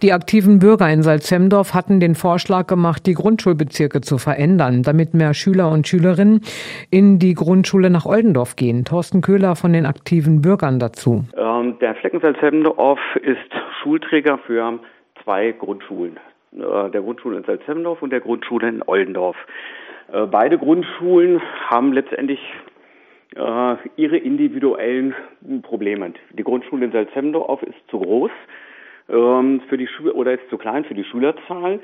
Die aktiven Bürger in Salzhemdorf hatten den Vorschlag gemacht, die Grundschulbezirke zu verändern, damit mehr Schüler und Schülerinnen in die Grundschule nach Oldendorf gehen. Thorsten Köhler von den aktiven Bürgern dazu. Ähm, der Flecken Salzhemdorf ist Schulträger für zwei Grundschulen. Äh, der Grundschule in Salzhemdorf und der Grundschule in Oldendorf. Äh, beide Grundschulen haben letztendlich äh, ihre individuellen Probleme. Die Grundschule in Salzhemdorf ist zu groß ähm, für die Schule oder ist zu klein für die Schülerzahl.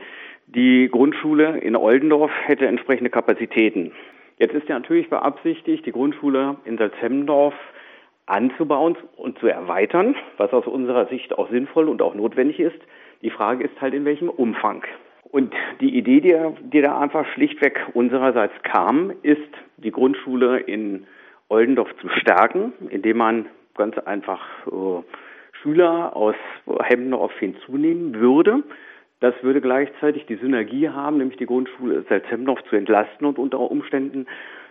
Die Grundschule in Oldendorf hätte entsprechende Kapazitäten. Jetzt ist ja natürlich beabsichtigt, die Grundschule in Salzhemdorf anzubauen und zu erweitern, was aus unserer Sicht auch sinnvoll und auch notwendig ist. Die Frage ist halt, in welchem Umfang. Und die Idee, die, die da einfach schlichtweg unsererseits kam, ist, die Grundschule in Oldendorf zu stärken, indem man ganz einfach äh, Schüler aus Hemdorf hinzunehmen würde. Das würde gleichzeitig die Synergie haben, nämlich die Grundschule Salzhemdorf zu entlasten und unter Umständen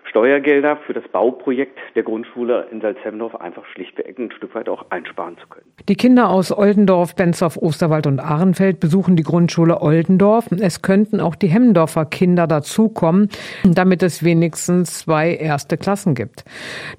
Steuergelder für das Bauprojekt der Grundschule in Salzhemdorf einfach schlichtweg ein Stück weit auch einsparen zu können. Die Kinder aus Oldendorf, Benzow, Osterwald und Ahrenfeld besuchen die Grundschule Oldendorf. Es könnten auch die Hemmendorfer Kinder dazukommen, damit es wenigstens zwei erste Klassen gibt.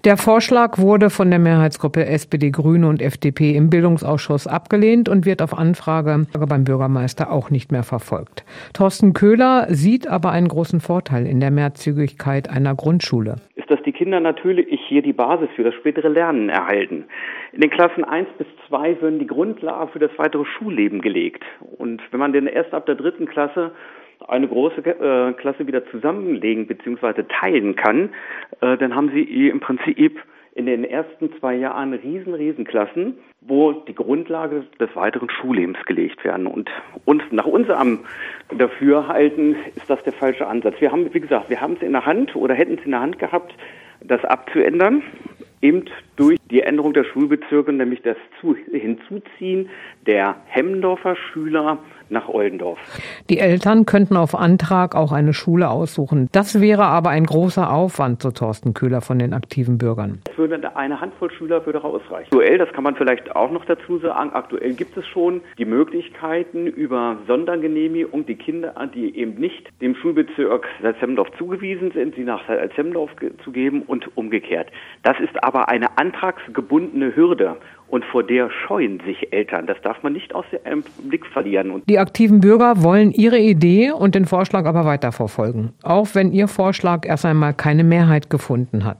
Der Vorschlag wurde von der Mehrheitsgruppe SPD, Grüne und FDP im Bildungsausschuss abgelehnt und wird auf Anfrage beim Bürgermeister auch nicht mehr verfolgt. Thorsten Köhler sieht aber einen großen Vorteil in der Mehrzügigkeit einer Grundschule. Grundschule? Ist, dass die Kinder natürlich hier die Basis für das spätere Lernen erhalten. In den Klassen 1 bis 2 würden die Grundlagen für das weitere Schulleben gelegt. Und wenn man denn erst ab der dritten Klasse eine große äh, Klasse wieder zusammenlegen bzw. teilen kann, äh, dann haben sie im Prinzip in den ersten zwei Jahren riesen, riesen Klassen, wo die Grundlage des weiteren Schullebens gelegt werden. Und uns, nach unserem Dafürhalten ist das der falsche Ansatz. Wir haben, wie gesagt, wir haben es in der Hand oder hätten es in der Hand gehabt, das abzuändern, eben durch die Änderung der Schulbezirke, nämlich das Hinzuziehen der Hemmendorfer Schüler nach Oldendorf. Die Eltern könnten auf Antrag auch eine Schule aussuchen. Das wäre aber ein großer Aufwand, so Thorsten Köhler von den aktiven Bürgern. Würde eine Handvoll Schüler würde ausreichen. Aktuell, das kann man vielleicht auch noch dazu sagen, aktuell gibt es schon die Möglichkeiten über Sondergenehmigung, die Kinder, die eben nicht dem Schulbezirk Salzhemdorf zugewiesen sind, sie nach Salzhemdorf zu geben und umgekehrt. Das ist aber eine antragsgebundene Hürde und vor der scheuen sich Eltern. Das darf man nicht aus dem Blick verlieren. Und die aktiven Bürger wollen ihre Idee und den Vorschlag aber weiterverfolgen, auch wenn ihr Vorschlag erst einmal keine Mehrheit gefunden hat.